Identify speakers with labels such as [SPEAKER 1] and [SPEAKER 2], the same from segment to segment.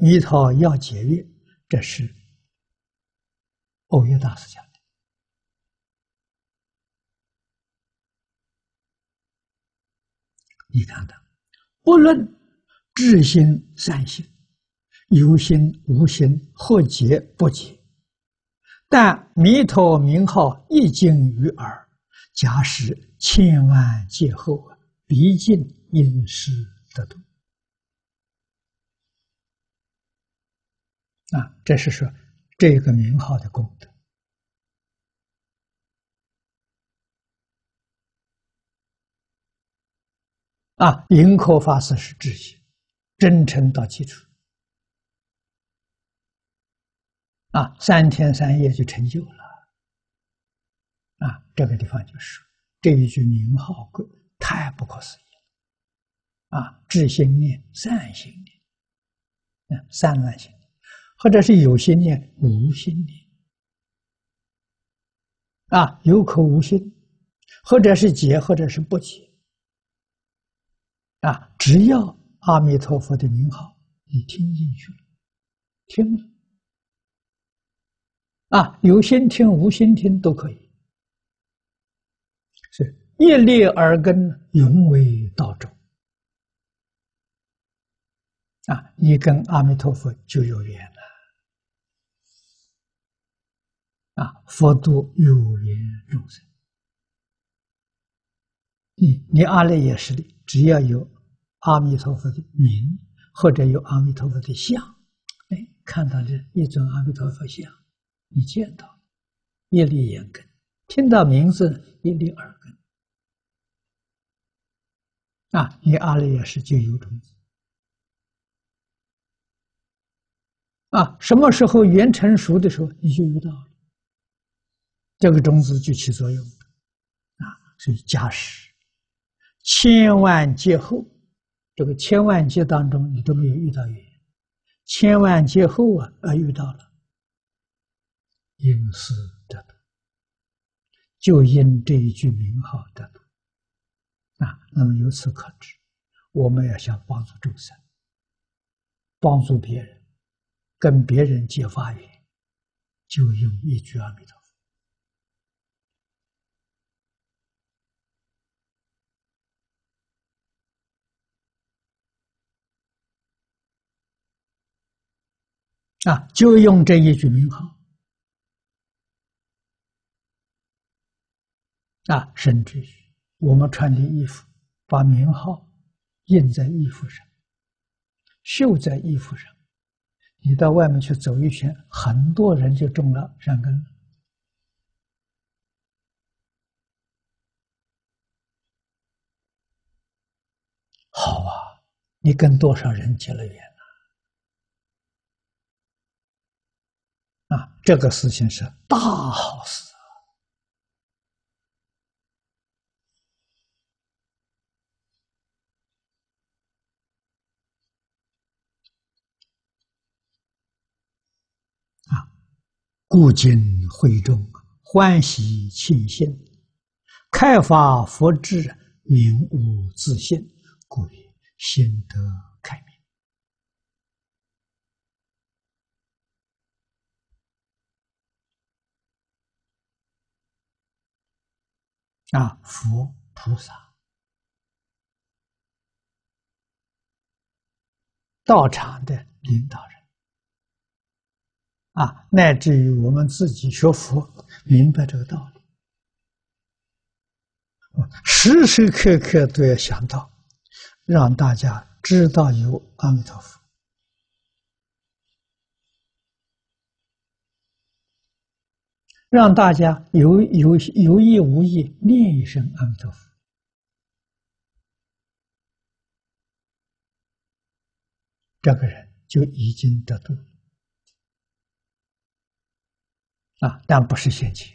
[SPEAKER 1] 弥陀要解约，这是欧耶大师讲的。你看看，不论智心善心，有心无心，或结不结，但弥陀名号一经于耳，假使千万劫后啊，毕竟因师得度。啊，这是说这个名号的功德。啊，迎客法师是智心，真诚到基础。啊，三天三夜就成就了。啊，这个地方就是这一句名号，太不可思议了。啊，智心念、善心念、啊，善乱心念，或者是有心念、无心念。啊，有口无心，或者是解，或者是不解。啊，只要阿弥陀佛的名号，你听进去了，听了，啊，有心听、无心听都可以，是一粒耳根，永为道种。啊，你跟阿弥陀佛就有缘了，啊，佛度有缘众生，你你阿赖耶识里只要有。阿弥陀佛的名，或者有阿弥陀佛的像，哎，看到这一尊阿弥陀佛像，你见到一粒眼根，听到名字一粒耳根，啊，你阿赖耶识就有种子，啊，什么时候缘成熟的时候，你就遇到了，这个种子就起作用，啊，所以加持，千万劫后。这个千万劫当中，你都没有遇到缘，千万劫后啊，而遇到了，因是得度，就因这一句名号得度啊。那么由此可知，我们要想帮助众生，帮助别人，跟别人结发缘，就用一句阿弥陀。啊，就用这一句名号啊，甚至于我们穿的衣服，把名号印在衣服上，绣在衣服上，你到外面去走一圈，很多人就中了善根了。好啊，你跟多少人结了缘？啊，这个事情是大好事啊！故今会众欢喜庆幸，开发佛智，明悟自信，故也心得开明。啊，佛菩萨道场的领导人啊，乃至于我们自己学佛，明白这个道理，时时刻刻都要想到，让大家知道有阿弥陀佛。让大家有有有意无意念一声阿弥陀佛，这个人就已经得度啊！但不是现前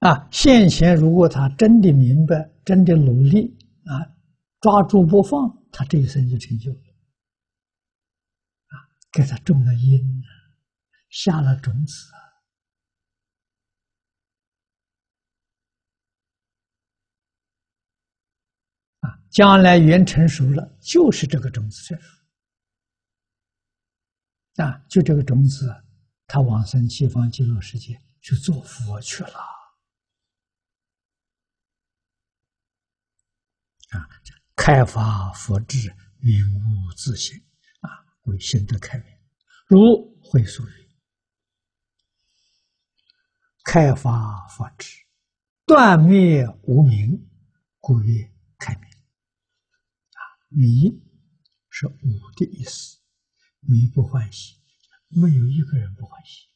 [SPEAKER 1] 啊！现前如果他真的明白，真的努力啊，抓住不放，他这一生就成就了啊！给他种了因。下了种子啊！将来缘成熟了，就是这个种子成熟。啊，就这个种子，他往生西方极乐世界去做佛去了。啊，开发佛智，明悟自性，啊，为心得开明。如会所语，开发佛智，断灭无明，故曰开明。啊，迷是无的意思。迷不欢喜，没有一个人不欢喜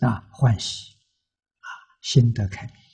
[SPEAKER 1] 啊！欢喜啊，心得开明。